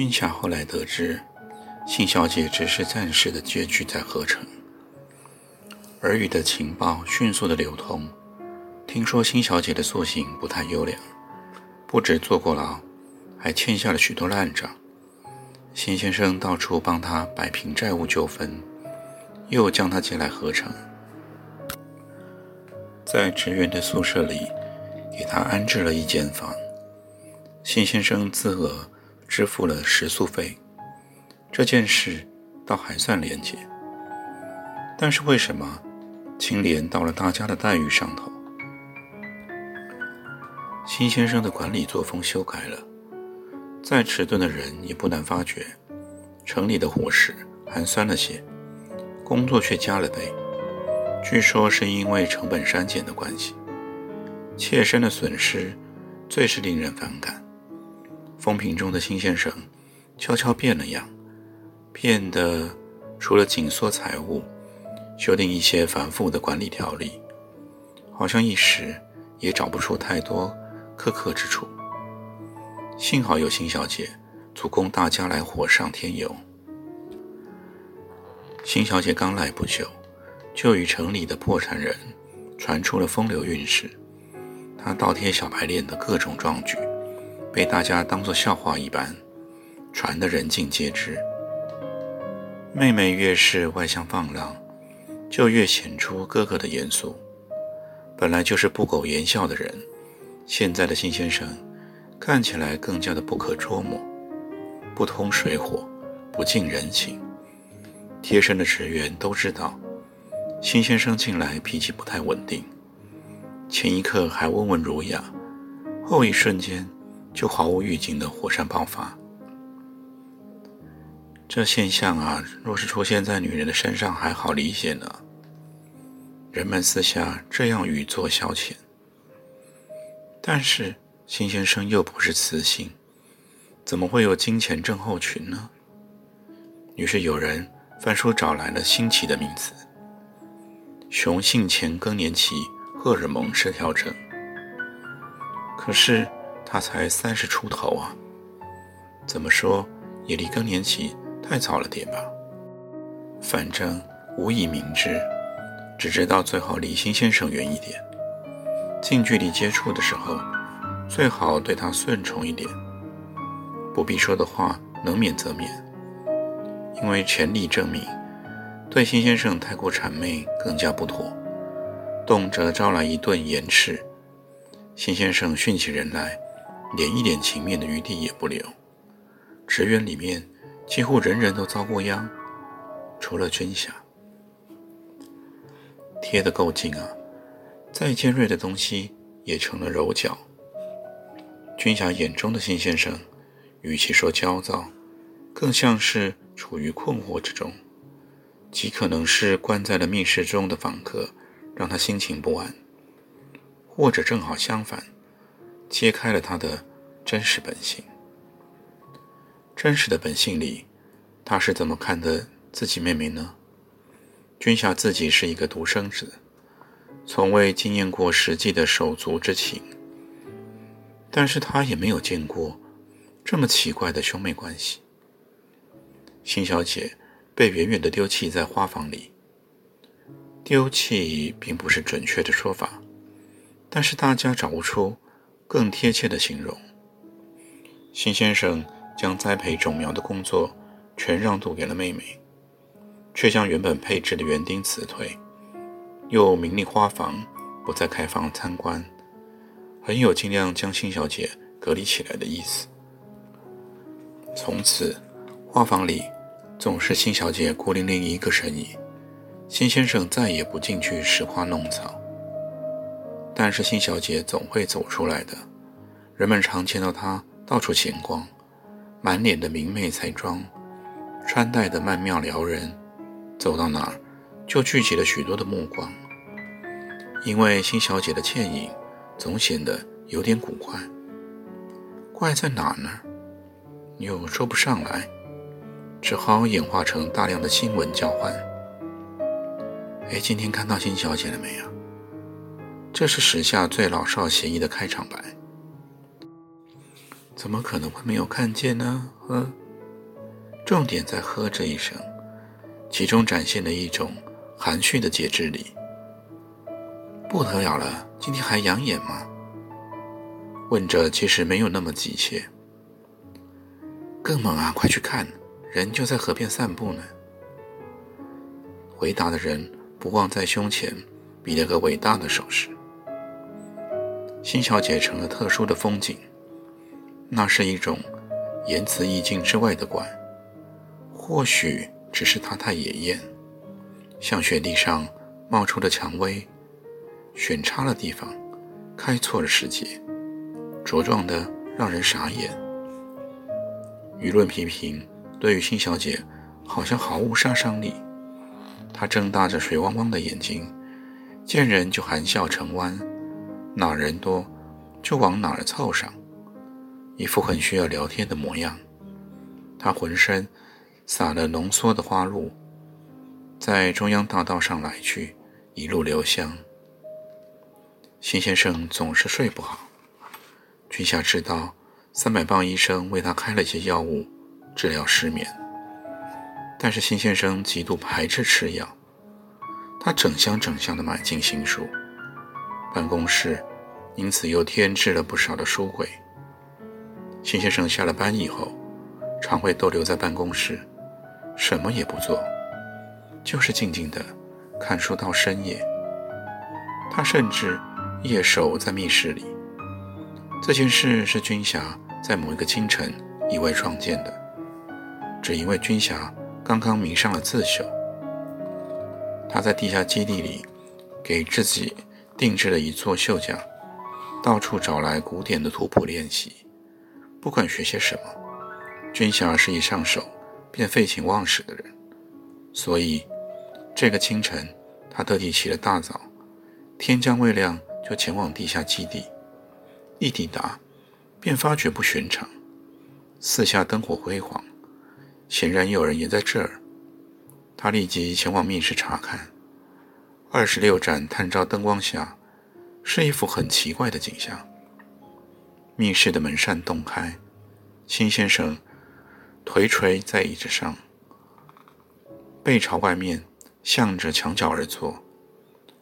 君霞后来得知，辛小姐只是暂时的借居在河城。耳语的情报迅速的流通，听说辛小姐的素行不太优良，不止坐过牢，还欠下了许多烂账。辛先生到处帮她摆平债务纠纷，又将她接来河城，在职员的宿舍里给她安置了一间房。辛先生自额。支付了食宿费，这件事倒还算廉洁。但是为什么清廉到了大家的待遇上头？辛先生的管理作风修改了，再迟钝的人也不难发觉，城里的伙食寒酸了些，工作却加了倍。据说是因为成本删减的关系，切身的损失最是令人反感。风评中的辛先生悄悄变了样，变得除了紧缩财务、修订一些繁复的管理条例，好像一时也找不出太多苛刻之处。幸好有辛小姐足供大家来火上添油。辛小姐刚来不久，就与城里的破产人传出了风流韵事，她倒贴小白脸的各种壮举。被大家当作笑话一般，传得人尽皆知。妹妹越是外向放浪，就越显出哥哥的严肃。本来就是不苟言笑的人，现在的辛先生看起来更加的不可捉摸，不通水火，不近人情。贴身的职员都知道，辛先生近来脾气不太稳定，前一刻还温文儒雅，后一瞬间。就毫无预警的火山爆发，这现象啊，若是出现在女人的身上还好理解呢。人们私下这样语作消遣。但是辛先生又不是雌性，怎么会有金钱症候群呢？于是有人翻书找来了新奇的名词——雄性前更年期荷尔蒙失调症。可是。他才三十出头啊，怎么说也离更年期太早了点吧？反正无以明之，只知道最好离辛先生远一点。近距离接触的时候，最好对他顺从一点。不必说的话，能免则免。因为全力证明，对辛先生太过谄媚更加不妥，动辄招来一顿严斥。辛先生训起人来。连一点情面的余地也不留，职员里面几乎人人都遭过殃，除了军霞。贴得够近啊，再尖锐的东西也成了柔角。君霞眼中的辛先生，与其说焦躁，更像是处于困惑之中，极可能是关在了密室中的访客让他心情不安，或者正好相反。揭开了他的真实本性。真实的本性里，他是怎么看的自己妹妹呢？君夏自己是一个独生子，从未经验过实际的手足之情，但是他也没有见过这么奇怪的兄妹关系。辛小姐被远远的丢弃在花房里，丢弃并不是准确的说法，但是大家找不出。更贴切的形容，辛先生将栽培种苗的工作全让渡给了妹妹，却将原本配置的园丁辞退，又明令花房不再开放参观，很有尽量将辛小姐隔离起来的意思。从此，画房里总是辛小姐孤零零一个身影，辛先生再也不进去拾花弄草。但是辛小姐总会走出来的，人们常见到她到处闲逛，满脸的明媚彩妆，穿戴的曼妙撩人，走到哪儿就聚集了许多的目光。因为辛小姐的倩影总显得有点古怪，怪在哪呢？又说不上来，只好演化成大量的新闻交换。哎，今天看到辛小姐了没有？这是时下最老少咸宜的开场白。怎么可能会没有看见呢？呵，重点在“呵”这一声，其中展现了一种含蓄的节制力。不得了了，今天还养眼吗？问着其实没有那么急切。更猛啊！快去看，人就在河边散步呢。回答的人不忘在胸前比了个伟大的手势。辛小姐成了特殊的风景，那是一种言辞意境之外的怪。或许只是她太野艳，像雪地上冒出的蔷薇，选差了地方，开错了时节，茁壮的让人傻眼。舆论批评对于辛小姐好像毫无杀伤力。她睁大着水汪汪的眼睛，见人就含笑成弯。哪人多，就往哪儿凑上，一副很需要聊天的模样。他浑身撒了浓缩的花露，在中央大道上来去，一路留香。辛先生总是睡不好，君夏知道，三百磅医生为他开了些药物治疗失眠，但是辛先生极度排斥吃药，他整箱整箱的买进新书。办公室因此又添置了不少的书柜。辛先生下了班以后，常会逗留在办公室，什么也不做，就是静静的看书到深夜。他甚至夜守在密室里。这件事是军霞在某一个清晨意外撞见的，只因为军霞刚刚迷上了自修。他在地下基地里给自己。定制了一座绣架，到处找来古典的图谱练习。不管学些什么，军霞是一上手便废寝忘食的人，所以这个清晨，他特地起了大早，天将未亮就前往地下基地。一抵达，便发觉不寻常，四下灯火辉煌，显然有人也在这儿。他立即前往密室查看。二十六盏探照灯光下，是一幅很奇怪的景象。密室的门扇洞开，辛先生颓垂在椅子上，背朝外面，向着墙角而坐，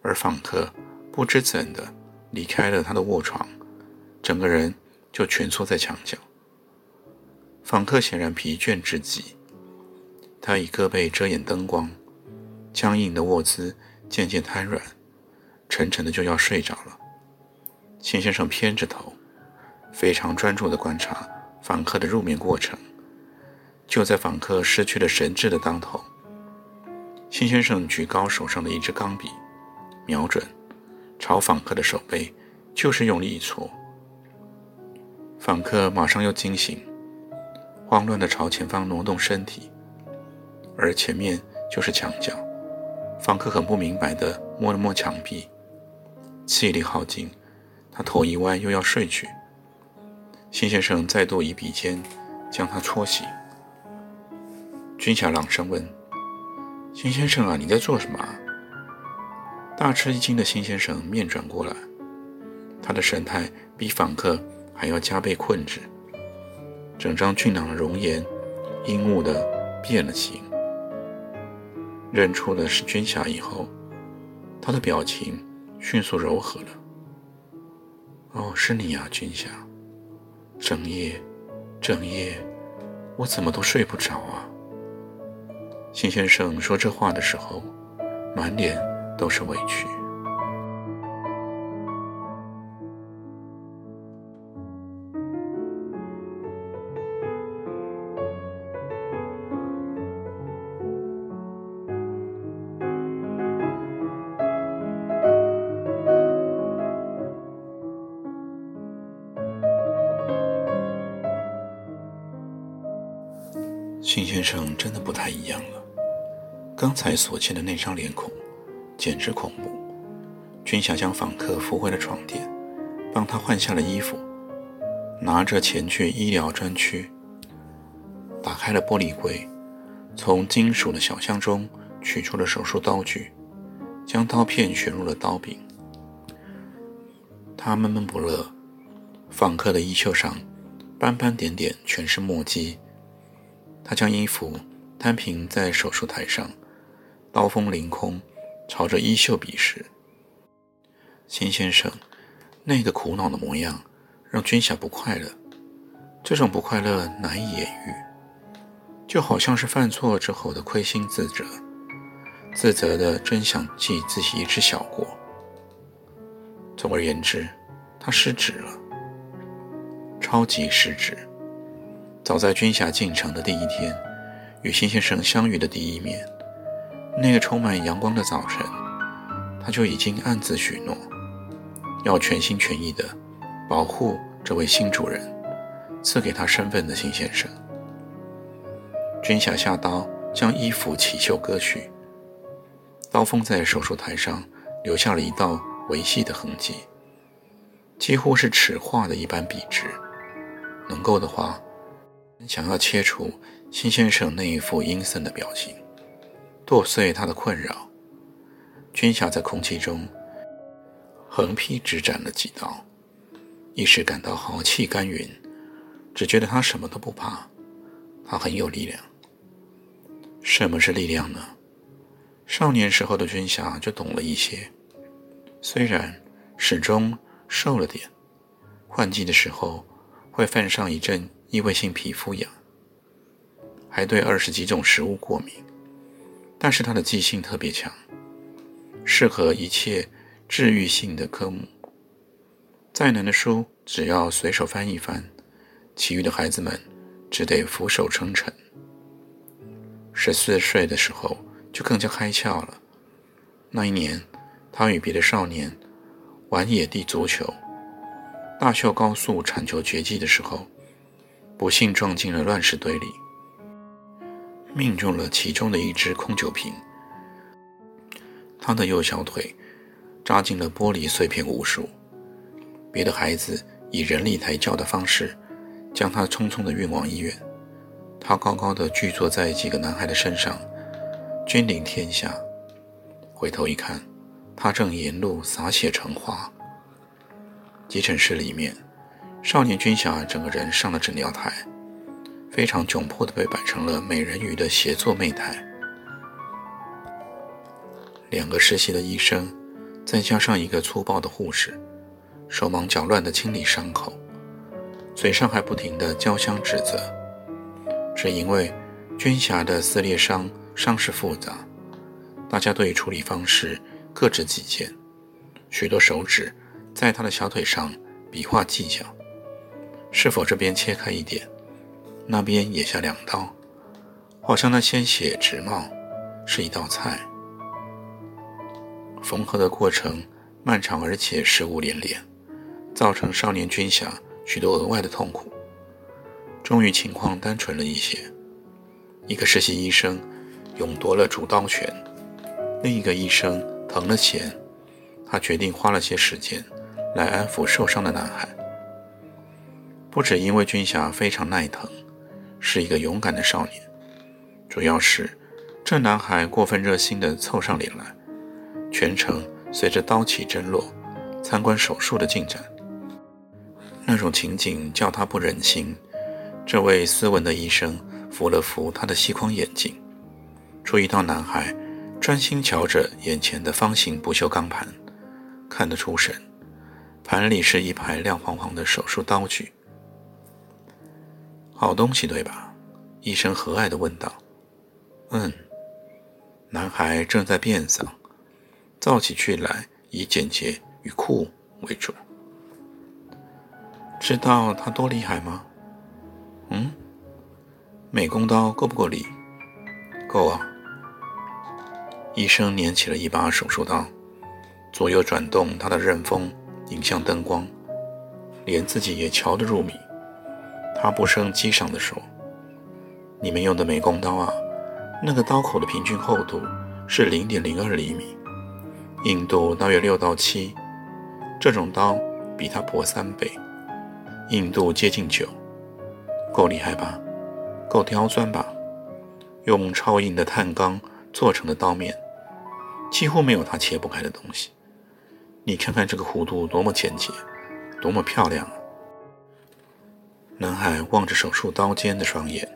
而访客不知怎的离开了他的卧床，整个人就蜷缩在墙角。访客显然疲倦至极，他以胳膊遮掩灯光，僵硬的卧姿。渐渐瘫软，沉沉的就要睡着了。秦先生偏着头，非常专注地观察访客的入眠过程。就在访客失去了神智的当头，秦先生举高手上的一支钢笔，瞄准，朝访客的手背就是用力一戳。访客马上又惊醒，慌乱地朝前方挪动身体，而前面就是墙角。访客很不明白地摸了摸墙壁，气力耗尽，他头一歪，又要睡去。辛先生再度以笔尖将他戳醒。君霞朗声问：“辛先生啊，你在做什么？”大吃一惊的辛先生面转过来，他的神态比访客还要加倍困滞，整张俊朗的容颜阴雾的变了形。认出了是君霞以后，他的表情迅速柔和了。哦，是你啊，君霞！整夜，整夜，我怎么都睡不着啊！秦先生说这话的时候，满脸都是委屈。太一样了。刚才所见的那张脸孔，简直恐怖。军霞将访客扶回了床垫，帮他换下了衣服，拿着钱去医疗专区，打开了玻璃柜，从金属的小箱中取出了手术刀具，将刀片旋入了刀柄。他闷闷不乐，访客的衣袖上斑斑点点全是墨迹。他将衣服摊平在手术台上，刀锋凌空，朝着衣袖比试。秦先生那个苦恼的模样让君霞不快乐，这种不快乐难以言喻，就好像是犯错之后的亏心自责，自责的真想记自己一只小过。总而言之，他失职了，超级失职。早在军霞进城的第一天，与辛先生相遇的第一面，那个充满阳光的早晨，他就已经暗自许诺，要全心全意地保护这位新主人赐给他身份的辛先生。军霞下刀，将衣服起袖割去，刀锋在手术台上留下了一道维系的痕迹，几乎是尺画的一般笔直。能够的话。想要切除辛先生那一副阴森的表情，剁碎他的困扰。军霞在空气中横劈直斩了几刀，一时感到豪气干云，只觉得他什么都不怕，他很有力量。什么是力量呢？少年时候的军霞就懂了一些，虽然始终瘦了点，换季的时候会犯上一阵。异位性皮肤痒，还对二十几种食物过敏，但是他的记性特别强，适合一切治愈性的科目。再难的书，只要随手翻一翻，其余的孩子们只得俯首称臣。十四岁的时候就更加开窍了。那一年，他与别的少年玩野地足球，大秀高速铲球绝技的时候。不幸撞进了乱石堆里，命中了其中的一只空酒瓶。他的右小腿扎进了玻璃碎片无数。别的孩子以人力抬轿的方式将他匆匆地运往医院。他高高的踞坐在几个男孩的身上，君临天下。回头一看，他正沿路洒血成花。急诊室里面。少年军霞整个人上了诊疗台，非常窘迫地被摆成了美人鱼的协作媚态。两个实习的医生，再加上一个粗暴的护士，手忙脚乱地清理伤口，嘴上还不停地交相指责。只因为军霞的撕裂伤伤势复杂，大家对处理方式各执己见，许多手指在他的小腿上比划计较。是否这边切开一点，那边也下两刀，好像那鲜血直冒，是一道菜。缝合的过程漫长而且失误连连，造成少年军侠许多额外的痛苦。终于情况单纯了一些，一个实习医生勇夺了主刀权，另一个医生疼了钱，他决定花了些时间来安抚受伤的男孩。不止因为军霞非常耐疼，是一个勇敢的少年，主要是这男孩过分热心地凑上脸来，全程随着刀起针落，参观手术的进展。那种情景叫他不忍心。这位斯文的医生扶了扶他的细框眼镜，注意到男孩专心瞧着眼前的方形不锈钢盘，看得出神。盘里是一排亮晃晃的手术刀具。好东西，对吧？医生和蔼地问道。“嗯。”男孩正在变嗓，造起句来以简洁与酷为主。知道他多厉害吗？嗯，美工刀够不够力？够啊。医生捻起了一把手术刀，左右转动他的刃锋，迎向灯光，连自己也瞧得入迷。他不胜激赏地说：“你们用的美工刀啊，那个刀口的平均厚度是零点零二厘米，硬度大约六到七。这种刀比它薄三倍，硬度接近九，够厉害吧？够刁钻吧？用超硬的碳钢做成的刀面，几乎没有它切不开的东西。你看看这个弧度多么简洁，多么漂亮啊！男孩望着手术刀尖的双眼。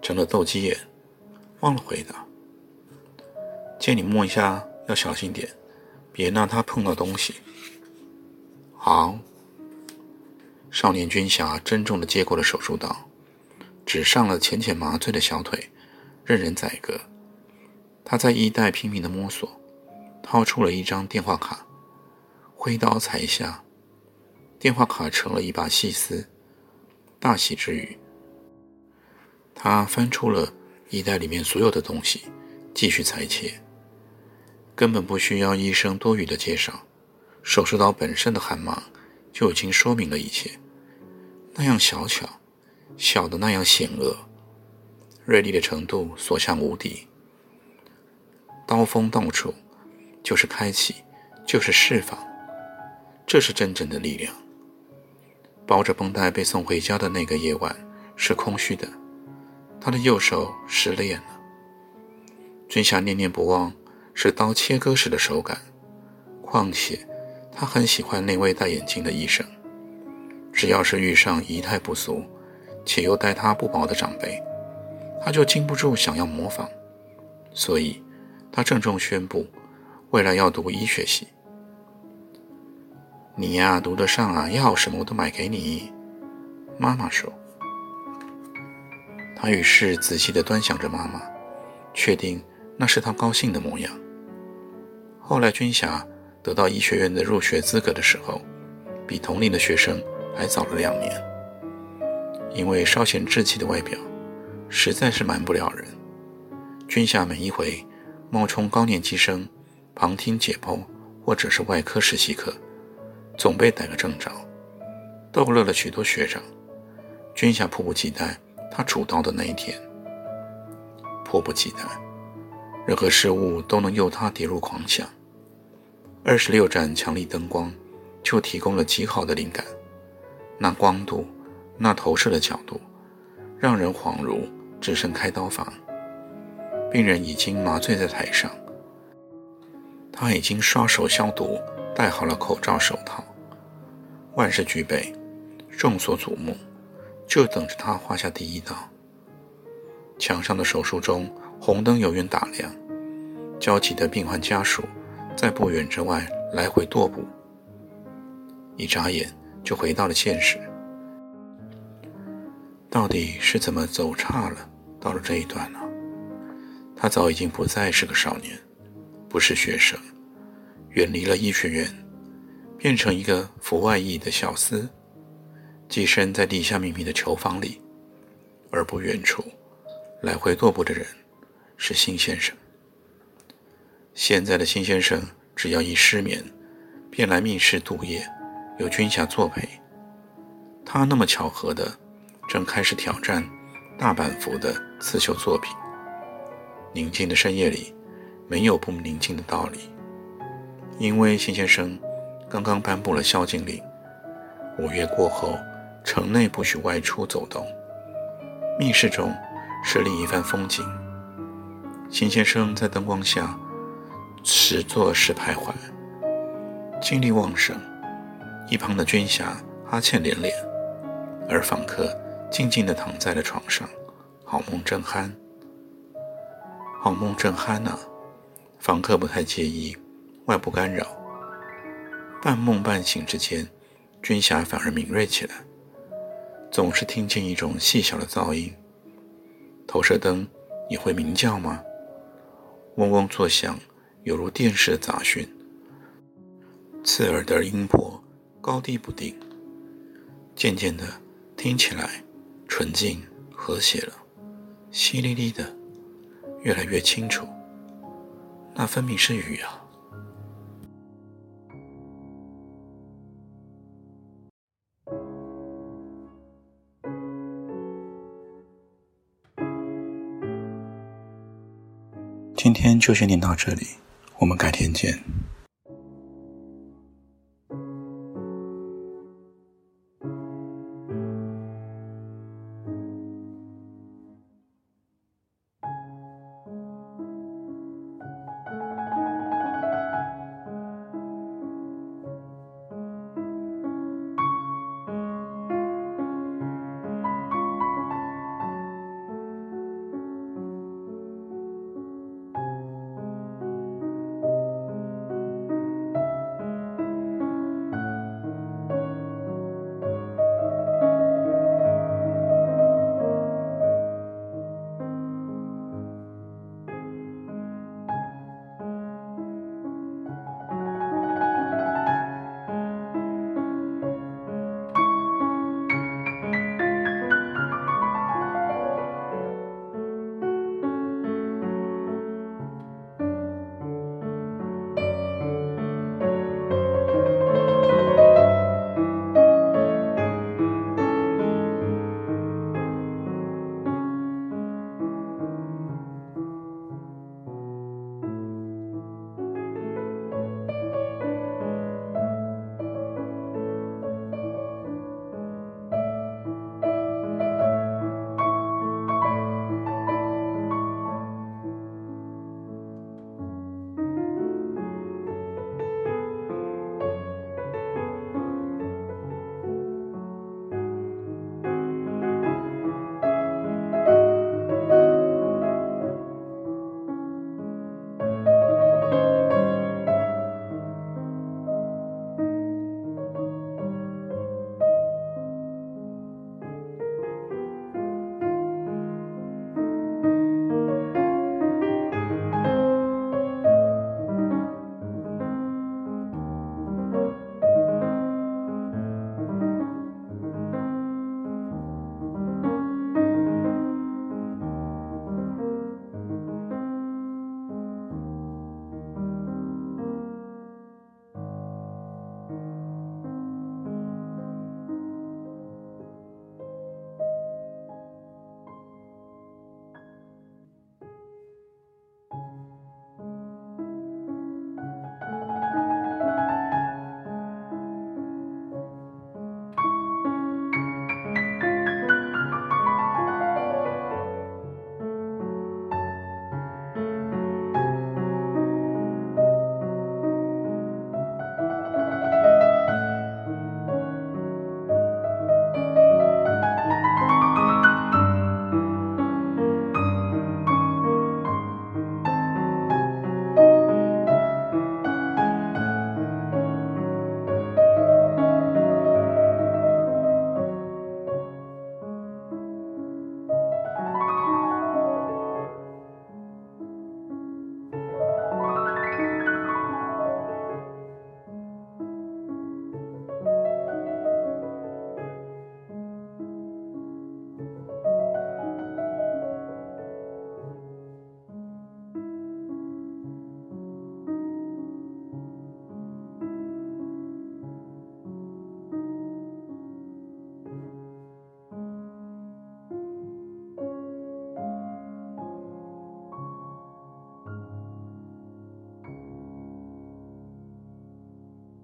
成了斗鸡眼，忘了回答。借你摸一下，要小心点，别让他碰到东西。好。少年军侠郑重地接过了手术刀，只上了浅浅麻醉的小腿，任人宰割。他在衣袋拼命地摸索，掏出了一张电话卡，挥刀裁下，电话卡成了一把细丝。大喜之余。他翻出了衣袋里面所有的东西，继续裁切。根本不需要医生多余的介绍，手术刀本身的寒芒就已经说明了一切。那样小巧，小的那样险恶，锐利的程度所向无敌。刀锋到处，就是开启，就是释放，这是真正的力量。包着绷带被送回家的那个夜晚是空虚的。他的右手失恋了。军霞念念不忘是刀切割时的手感，况且他很喜欢那位戴眼镜的医生。只要是遇上仪态不俗且又待他不薄的长辈，他就禁不住想要模仿。所以，他郑重宣布，未来要读医学系。你呀，读得上啊，要什么我都买给你。妈妈说。他于是仔细地端详着妈妈，确定那是他高兴的模样。后来，军霞得到医学院的入学资格的时候，比同龄的学生还早了两年。因为稍显稚气的外表，实在是瞒不了人。军霞每一回冒充高年级生旁听解剖，或者是外科实习课，总被逮个正着，逗乐了许多学长。军霞迫不及待。他主刀的那一天，迫不及待，任何事物都能诱他跌入狂想。二十六盏强力灯光就提供了极好的灵感，那光度，那投射的角度，让人恍如置身开刀房。病人已经麻醉在台上，他已经刷手消毒，戴好了口罩手套，万事俱备，众所瞩目。就等着他画下第一刀。墙上的手术中，红灯永远打亮，焦急的病患家属在不远之外来回踱步。一眨眼就回到了现实。到底是怎么走岔了，到了这一段呢？他早已经不再是个少年，不是学生，远离了医学院，变成一个服外役的小厮。寄身在地下秘密的囚房里，而不远处来回踱步的人是辛先生。现在的辛先生只要一失眠，便来密室度夜，有军侠作陪。他那么巧合的正开始挑战大阪府的刺绣作品。宁静的深夜里，没有不宁静的道理，因为辛先生刚刚颁布了宵禁令，五月过后。城内不许外出走动，密室中是另一番风景。秦先生在灯光下时坐时徘徊，精力旺盛。一旁的军侠哈欠连连，而访客静静地躺在了床上，好梦正酣。好梦正酣呢，访客不太介意外部干扰。半梦半醒之间，军霞反而敏锐起来。总是听见一种细小的噪音，投射灯也会鸣叫吗？嗡嗡作响，犹如电视的杂讯，刺耳的音波高低不定。渐渐的，听起来纯净和谐了，淅沥沥的，越来越清楚。那分明是雨啊！今天就先听到这里，我们改天见。